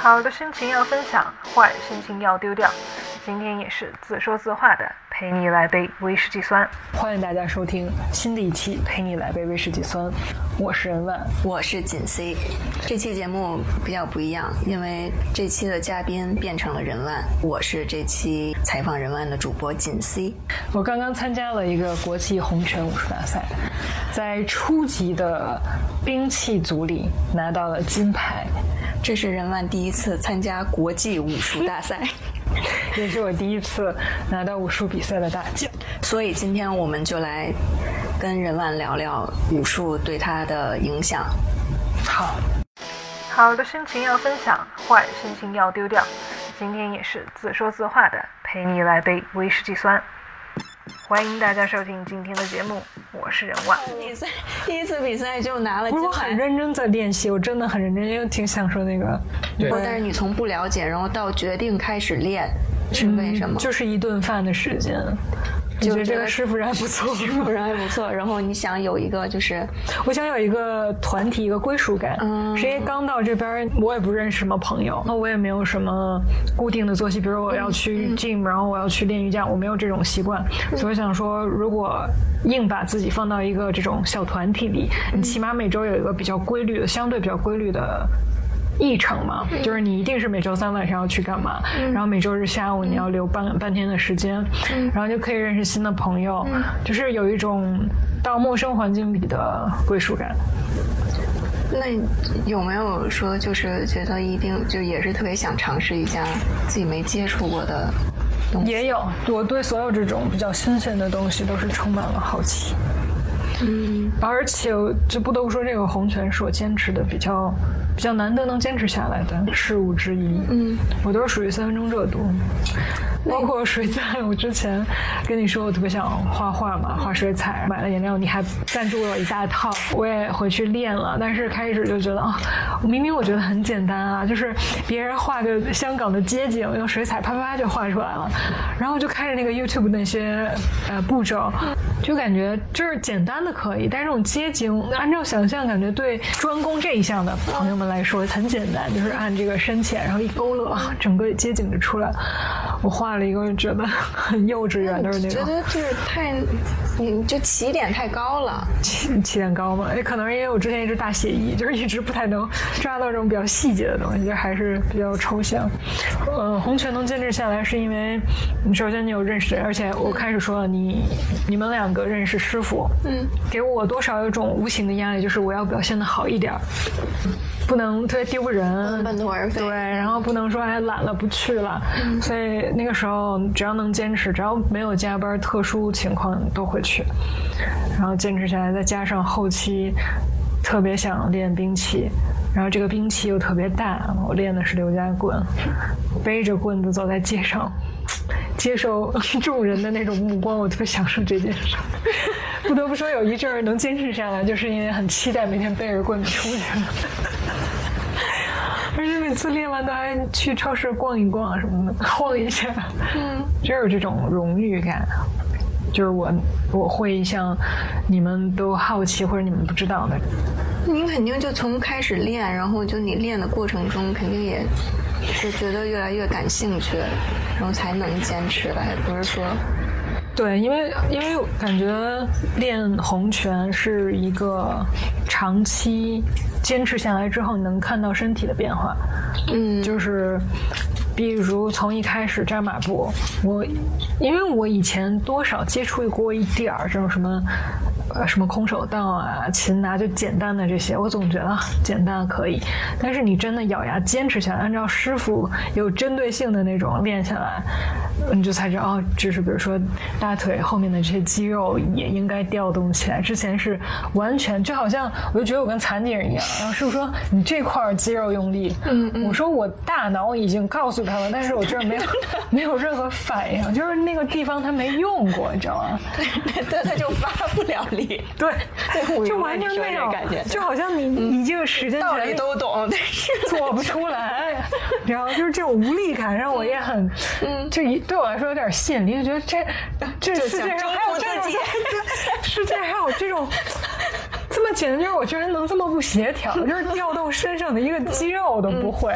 好的心情要分享，坏心情要丢掉。今天也是自说自话的，陪你来杯威士忌酸。欢迎大家收听新的一期《陪你来杯威士忌酸》，我是任万，我是锦 C。这期节目比较不一样，因为这期的嘉宾变成了任万，我是这期采访任万的主播锦 C。我刚刚参加了一个国际红拳武术大赛，在初级的兵器组里拿到了金牌。这是任万第一次参加国际武术大赛，也是我第一次拿到武术比赛的大奖。所以今天我们就来跟任万聊聊武术对他的影响。好，好的心情要分享，坏心情要丢掉。今天也是自说自话的，陪你来杯威士忌酸。欢迎大家收听今天的节目，我是任万。比赛第一次比赛就拿了金牌我很认真在练习，我真的很认真，因为挺享受那个。对。但是你从不了解，然后到决定开始练，是为什么？就是一顿饭的时间。就觉得这个师傅人还不错，师傅人还不错。然后你想有一个，就是 我想有一个团体，一个归属感。嗯，谁刚到这边，我也不认识什么朋友，那我也没有什么固定的作息。比如我要去 gym，然后我要去练瑜伽，我没有这种习惯。所以我想说，如果硬把自己放到一个这种小团体里，你起码每周有一个比较规律的、相对比较规律的。议程嘛，就是你一定是每周三晚上要去干嘛，然后每周日下午你要留半半天的时间，然后就可以认识新的朋友，就是有一种到陌生环境里的归属感。那有没有说就是觉得一定就也是特别想尝试一下自己没接触过的东西？也有，我对所有这种比较新鲜的东西都是充满了好奇。嗯，而且就不得不说，这个红泉是我坚持的比较。比较难得能坚持下来的事物之一。嗯，我都是属于三分钟热度，包括水彩。我之前跟你说我特别想画画嘛，画水彩，买了颜料，你还赞助了一大套，我也回去练了。但是开始就觉得啊，明明我觉得很简单啊，就是别人画个香港的街景，用水彩啪啪啪就画出来了。然后就看着那个 YouTube 那些呃步骤，就感觉就是简单的可以，但是这种街景按照想象，感觉对专攻这一项的朋友们。来说很简单，就是按这个深浅，然后一勾勒，整个街景就出来。我画了一个，觉得很幼稚园，都是那种。觉得就是太，你就起点太高了。起起点高嘛？也可能是因为我之前一直大写意，就是一直不太能抓到这种比较细节的东西，就还是比较抽象。呃，红拳能坚持下来，是因为你首先你有认识，而且我开始说了，你你们两个认识师傅，嗯，给我多少有一种无形的压力，就是我要表现的好一点。不能特别丢人，半途而废。对，然后不能说哎懒了不去了。所以那个时候只要能坚持，只要没有加班特殊情况都会去。然后坚持下来，再加上后期特别想练兵器，然后这个兵器又特别大，我练的是刘家棍，背着棍子走在街上，接受众人的那种目光，我特别享受这件事。不得不说，有一阵儿能坚持下来，就是因为很期待每天背着棍子出去。而且每次练完都还去超市逛一逛什么的，晃一下，嗯，就有这种荣誉感。就是我我会像你们都好奇或者你们不知道的。你肯定就从开始练，然后就你练的过程中，肯定也是觉得越来越感兴趣，然后才能坚持吧，也不是说。对，因为因为感觉练红拳是一个长期坚持下来之后，你能看到身体的变化。嗯，就是比如从一开始扎马步，我因为我以前多少接触过一点儿这种什么。呃，什么空手道啊、擒拿，就简单的这些，我总觉得简单可以。但是你真的咬牙坚持下来，按照师傅有针对性的那种练下来，你就才知道哦，就是比如说大腿后面的这些肌肉也应该调动起来。之前是完全就好像，我就觉得我跟残疾人一样。然后师傅说你这块肌肉用力，嗯嗯，我说我大脑已经告诉他了，但是我这儿没有 没有任何反应，就是那个地方他没用过，你知道吗？对，他就发不了力。对，就完全那种感觉，就好像你你这个时间道理都懂，但是做不出来。然后就是这种无力感，让我也很，嗯，就一对我来说有点吸引力，就觉得这这世界上还有这种，世界还有这种这么简单，就是我居然能这么不协调，就是调动身上的一个肌肉都不会。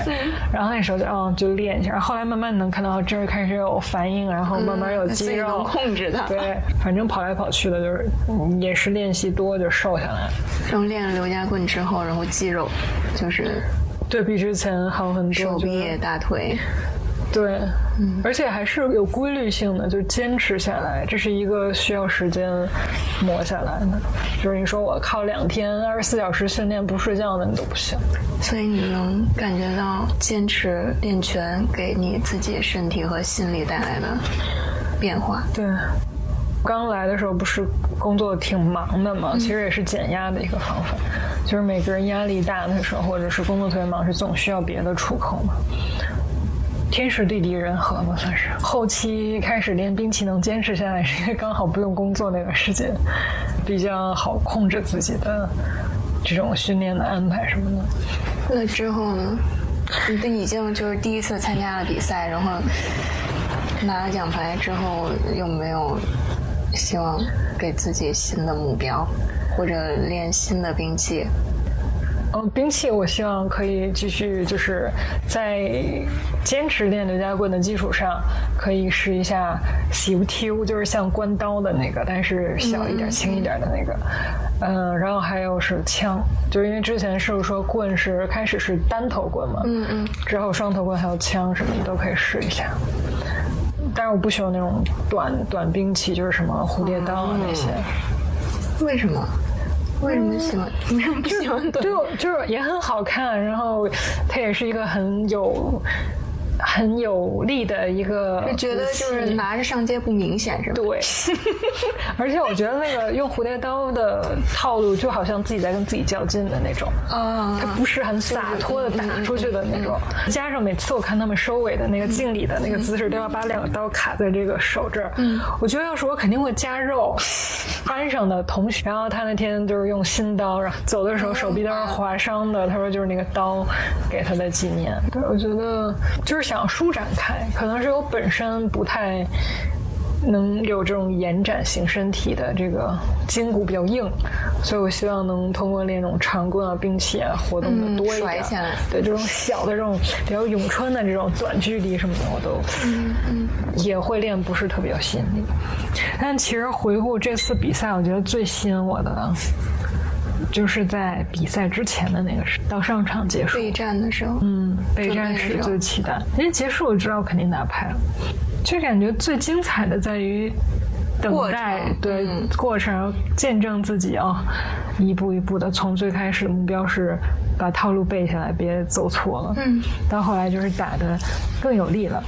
然后那时候就嗯就练一下，后来慢慢能看到这儿开始有反应，然后慢慢有肌肉能控制它。对，反正跑来跑去的，就是也是练习多就瘦下来。然后练了刘家棍之后，然后肌肉就是对比之前好很多，手臂、大腿。对，而且还是有规律性的，就坚持下来，这是一个需要时间磨下来的。就是你说我靠两天二十四小时训练不睡觉的，你都不行。所以你能感觉到坚持练拳给你自己身体和心理带来的变化。对，刚来的时候不是工作挺忙的嘛，其实也是减压的一个方法。就是每个人压力大的时候，或者是工作特别忙，是总需要别的出口嘛。天时地利人和嘛，算是。后期开始练兵器能坚持下来，是因为刚好不用工作那个时间，比较好控制自己的这种训练的安排什么的。那之后呢？你都已经就是第一次参加了比赛，然后拿了奖牌之后，有没有希望给自己新的目标，或者练新的兵器？嗯，兵器我希望可以继续，就是在坚持练刘家棍的基础上，可以试一下喜无 Q，就是像关刀的那个，但是小一点、轻一点的那个。嗯，然后还有是枪，就是因为之前师傅说棍是开始是单头棍嘛，嗯嗯，之后双头棍还有枪什么的都可以试一下。但是我不喜欢那种短短兵器，就是什么蝴蝶刀啊那些。为什么？为什么喜欢？为什么不喜欢短？就就是也很好看，然后它也是一个很有。很有力的一个，觉得就是拿着上街不明显是吧？对，而且我觉得那个用蝴蝶刀的套路，就好像自己在跟自己较劲的那种啊，他不是很洒脱的打出去的那种。加上每次我看他们收尾的那个敬礼的那个姿势，都要把两个刀卡在这个手这儿。嗯，我觉得要是我肯定会加肉。班上的同学，然后他那天就是用新刀，然后走的时候手臂都是划伤的。他说就是那个刀给他的纪念。对，我觉得就是。想舒展开，可能是我本身不太能有这种延展型身体的这个筋骨比较硬，所以我希望能通过练这种长棍啊、兵器啊，活动的多一点。对这种小的这种比较咏春的这种短距离什么的，我都嗯嗯也会练，不是特别有吸引力。但其实回顾这次比赛，我觉得最吸引我的。就是在比赛之前的那个时，到上场结束备战的时候，嗯，备战时最期待，因为结束我知道肯定拿牌了。就感觉最精彩的在于等待，对过程，见证自己啊，一步一步的从最开始的目标是把套路背下来，别走错了，嗯，到后来就是打的更有力了。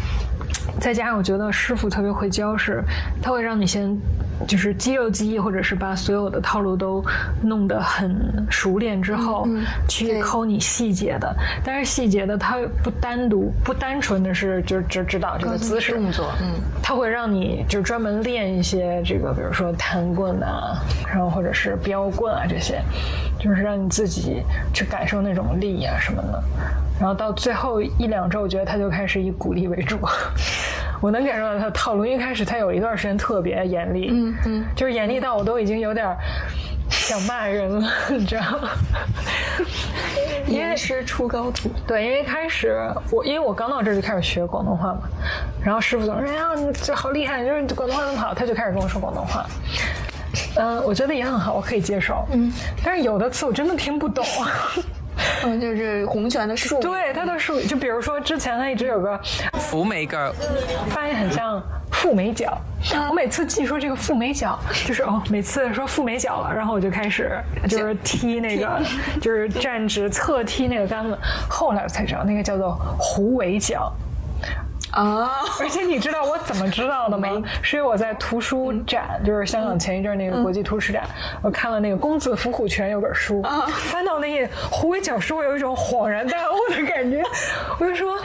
再加上我觉得师傅特别会教，是他会让你先就是肌肉记忆，或者是把所有的套路都弄得很熟练之后，去抠你细节的。但是细节的它不单独不单纯的是就只指导这个姿势动作，嗯，它会让你就专门练一些这个，比如说弹棍啊，然后或者是标棍啊这些，就是让你自己去感受那种力啊什么的。然后到最后一两周，我觉得他就开始以鼓励为主。我能感受到他的套路，一开始他有一段时间特别严厉，嗯嗯，就是严厉到我都已经有点想骂人了，你知道吗？严师出高徒。对，因为开始我因为我刚到这儿就开始学广东话嘛，然后师傅总说：“哎呀，你这好厉害，就是广东话那么好。”他就开始跟我说广东话。嗯，我觉得也很好，我可以接受。嗯，但是有的词我真的听不懂。嗯，就是红拳的术语，对它的术语，就比如说之前它一直有个富美脚，发音很像富美角。我每次记说这个富美角，就是哦，每次说富美角了，然后我就开始就是踢那个，就是站直侧踢那个杆子。后来我才知道那个叫做虎尾脚。啊！而且你知道我怎么知道的吗？是因为我在图书展，就是香港前一阵那个国际图书展，我看了那个《公子伏虎拳》有本书，翻到那页虎尾脚时，我有一种恍然大悟的感觉。我就说，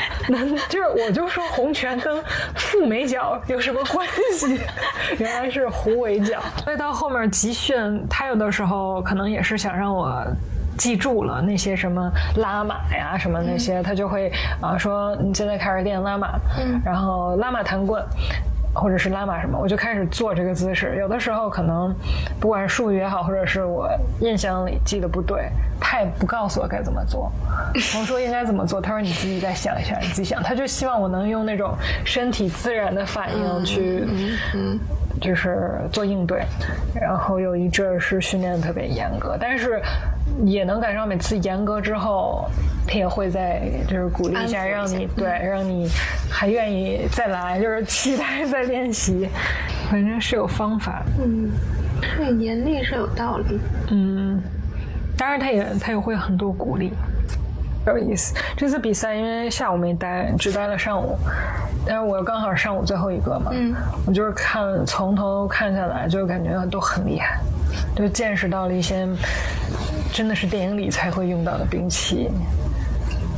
就是我就说红拳跟富美角有什么关系？原来是虎尾脚。所以到后面集训，他有的时候可能也是想让我。记住了那些什么拉马呀，什么那些，他就会啊说你现在开始练拉马，然后拉马弹棍，或者是拉玛什么，我就开始做这个姿势。有的时候可能不管是术语也好，或者是我印象里记得不对，他也不告诉我该怎么做。我说应该怎么做，他说你自己再想一下，你自己想。他就希望我能用那种身体自然的反应去，就是做应对。然后有一阵是训练的特别严格，但是也能感受到每次严格之后。他也会在，就是鼓励一下，让你对，让你还愿意再来，就是期待再练习。反正是有方法。嗯，对，严厉是有道理。嗯，当然他也他也会很多鼓励，有意思。这次比赛因为下午没待，只待了上午，但是我刚好上午最后一个嘛。嗯。我就是看从头看下来，就感觉都很厉害，就见识到了一些真的是电影里才会用到的兵器。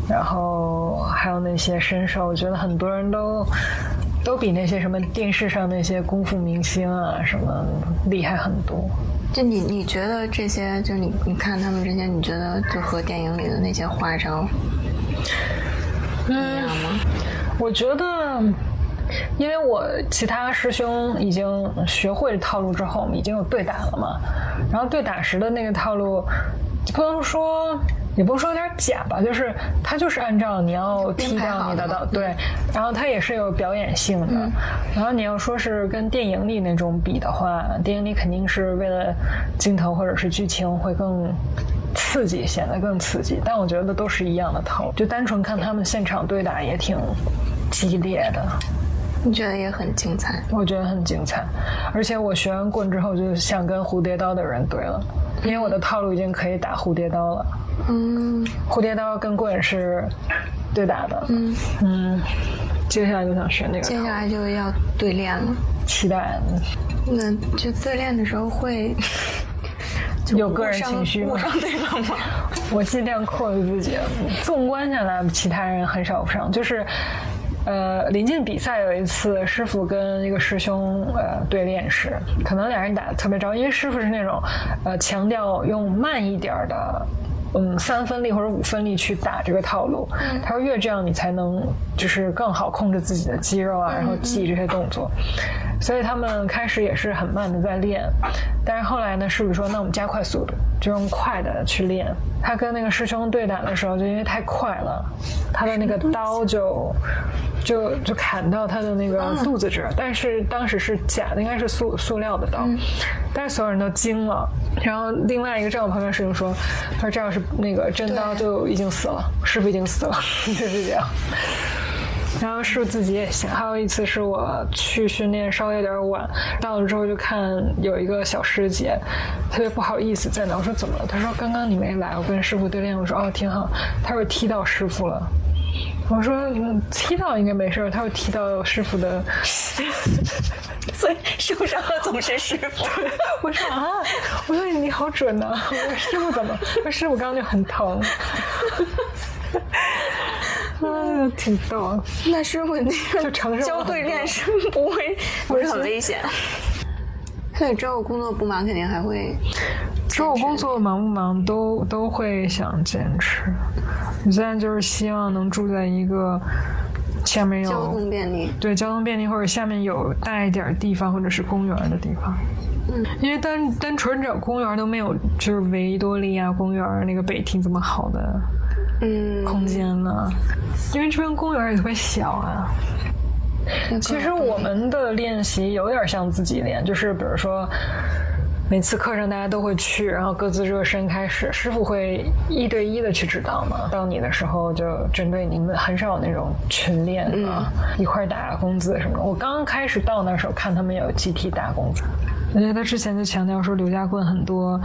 然后还有那些身手，我觉得很多人都都比那些什么电视上那些功夫明星啊什么厉害很多。就你你觉得这些，就你你看他们这些，你觉得就和电影里的那些花招一样吗？我觉得，因为我其他师兄已经学会套路之后，已经有对打了嘛。然后对打时的那个套路，不能说。也不能说有点假吧，就是他就是按照你要踢掉你的刀，对，然后他也是有表演性的。然后你要说是跟电影里那种比的话，电影里肯定是为了镜头或者是剧情会更刺激，显得更刺激。但我觉得都是一样的套路，就单纯看他们现场对打也挺激烈的。你觉得也很精彩？我觉得很精彩，而且我学完棍之后就想跟蝴蝶刀的人对了，因为我的套路已经可以打蝴蝶刀了。嗯，蝴蝶刀跟棍是对打的。嗯嗯，接下来就想学那个。接下来就要对练了，期待。那就对练的时候会 有个人情绪吗？对方吗？我尽量控制自己。纵观下来，其他人很少不上，就是。呃，临近比赛有一次，师傅跟一个师兄呃对练时，可能俩人打的特别着，因为师傅是那种呃强调用慢一点的，嗯三分力或者五分力去打这个套路。他说越这样你才能就是更好控制自己的肌肉啊，然后记这些动作。所以他们开始也是很慢的在练，但是后来呢，师傅说那我们加快速度，就用快的去练。他跟那个师兄对打的时候，就因为太快了，他的那个刀就就就砍到他的那个肚子这儿。但是当时是假的，应该是塑塑料的刀，但是所有人都惊了。然后另外一个站我旁边师兄说：“他说这要是那个真刀就已经死了，师傅已经死了，就是这样。”然后师傅自己也行。还有一次是我去训练稍微有点晚，到了之后就看有一个小师姐，特别不好意思在那。我说怎么了？她说刚刚你没来，我跟师傅对练。我说哦挺好。他说踢到师傅了。我说踢到应该没事。他说踢到师傅的，所以受伤的总是师傅。我说啊，我说你好准呐。我说师傅怎么？说师傅刚刚就很疼。啊，挺逗。那师傅，那个教对练是不会不是很危险？对，之后工作不忙，肯定还会。之后工作忙不忙，都都会想坚持。你现在就是希望能住在一个下面有交通便利，对交通便利，或者下面有大一点地方，或者是公园的地方。嗯，因为单单纯找公园都没有，就是维多利亚公园那个北厅这么好的。嗯，空间呢？因为这边公园也特别小啊。其实我们的练习有点像自己练，就是比如说每次课上大家都会去，然后各自热身开始，师傅会一对一的去指导嘛。到你的时候就针对你们，很少有那种群练啊，一块打工资什么的。我刚刚开始到那时候看他们有集体打工资。而且他之前就强调说，刘家棍很多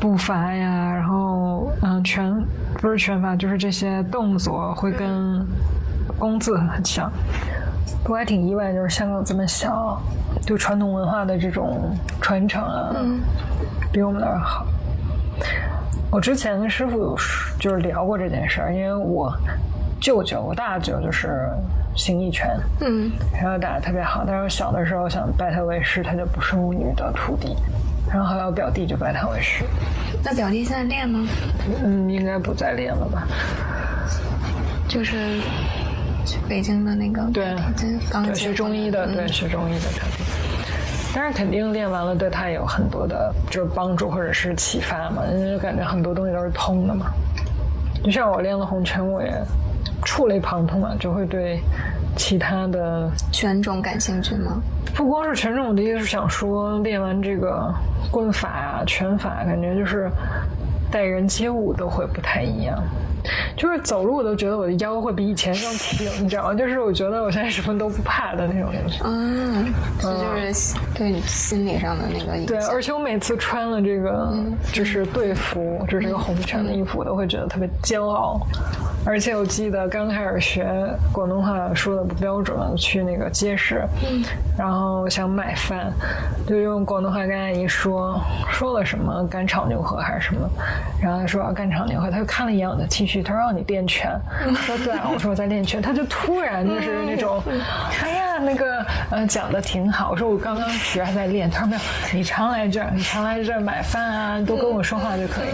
步伐呀，然后嗯拳不是拳法，就是这些动作会跟工字很像。我还挺意外，就是香港这么小，对传统文化的这种传承啊，比我们那儿好。我之前跟师傅有就是聊过这件事儿，因为我舅舅，我大舅就是。形意拳，嗯，然后打的特别好。但是我小的时候想拜他为师，他就不收女的徒弟。然后后来我表弟就拜他为师。那表弟现在练吗？嗯，应该不再练了吧。就是去北京的那个对对学中医的，对学中医的他。但是肯定练完了对他有很多的就是帮助或者是启发嘛，因为感觉很多东西都是通的嘛。就像我练了红拳，我也触类旁通嘛，就会对其他的拳种感兴趣吗？不光是拳种，我的意思是想说，练完这个棍法啊、拳法，感觉就是待人接物都会不太一样。就是走路我都觉得我的腰会比以前更挺，你知道吗？就是我觉得我现在什么都不怕的那种感觉。嗯，这就是对你心理上的那个影响。对，而且我每次穿了这个就是队服，就是这个红圈的衣服，我都会觉得特别骄傲。而且我记得刚开始学广东话说的不标准，去那个街市，然后想买饭，就用广东话跟阿姨说，说了什么干炒牛河还是什么，然后她说要干炒牛河，她就看了一眼我的 T 恤，他说你练拳，我说对啊，我说我在练拳，他就突然就是那种，哎呀那个呃讲的挺好，我说我刚刚学还在练，他说没有，你常来这儿，你常来这儿买饭啊，多跟我说话就可以，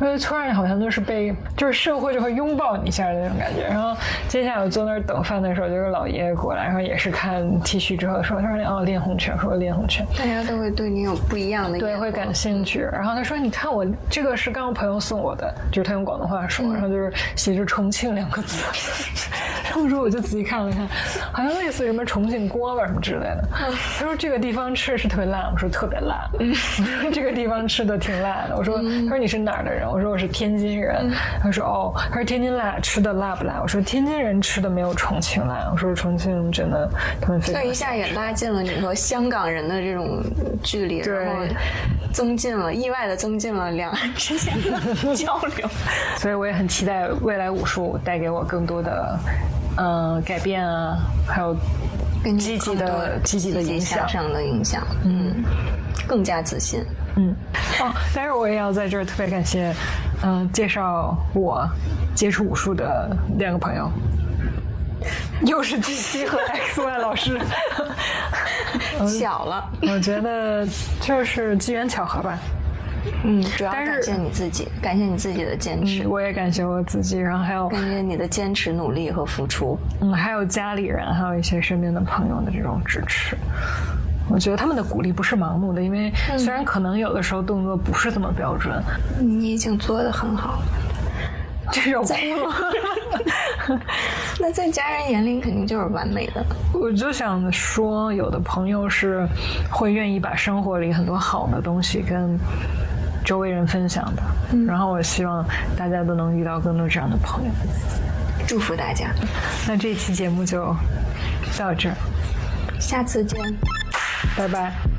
因为突然好像都是被就是社会就会拥抱你一下的。那种感觉，然后接下来我坐那儿等饭的时候，就是老爷爷过来，然后也是看 T 恤之后说，他说哦练红拳，说练红拳，大家都会对你有不一样的对会感兴趣。然后他说你看我这个是刚刚朋友送我的，就是他用广东话说，然后就是写着重庆两个字。然后说我就仔细看了看，好像类似什么重庆锅巴什么之类的。他说这个地方吃是特别辣，我说特别辣。我 说这个地方吃的挺辣的。我说他说你是哪儿的人？我说我是天津人。他说哦，他说天津辣吃的辣不辣？我说天津人吃的没有重庆辣。我说重庆真的他们非常。这一下也拉近了你和香港人的这种距离，然后增进了意外的增进了两岸之间的交流。所以我也很期待未来武术带给我更多的。嗯，改变啊，还有积极的、积极的影响上的影响，嗯，更加自信，嗯。哦，但是我也要在这儿特别感谢，嗯，介绍我接触武术的两个朋友，又是 T T 和 X Y 老师，巧了，我觉得就是机缘巧合吧。嗯，主要感谢你自己，感谢你自己的坚持。我也感谢我自己，然后还有感谢你的坚持、努力和付出。嗯，还有家里人，还有一些身边的朋友的这种支持。我觉得他们的鼓励不是盲目的，因为虽然可能有的时候动作不是这么标准，你已经做的很好。这种哭了。那在家人眼里肯定就是完美的。我就想说，有的朋友是会愿意把生活里很多好的东西跟。周围人分享的，然后我希望大家都能遇到更多这样的朋友，祝福大家。那这期节目就到这儿，下次见，拜拜。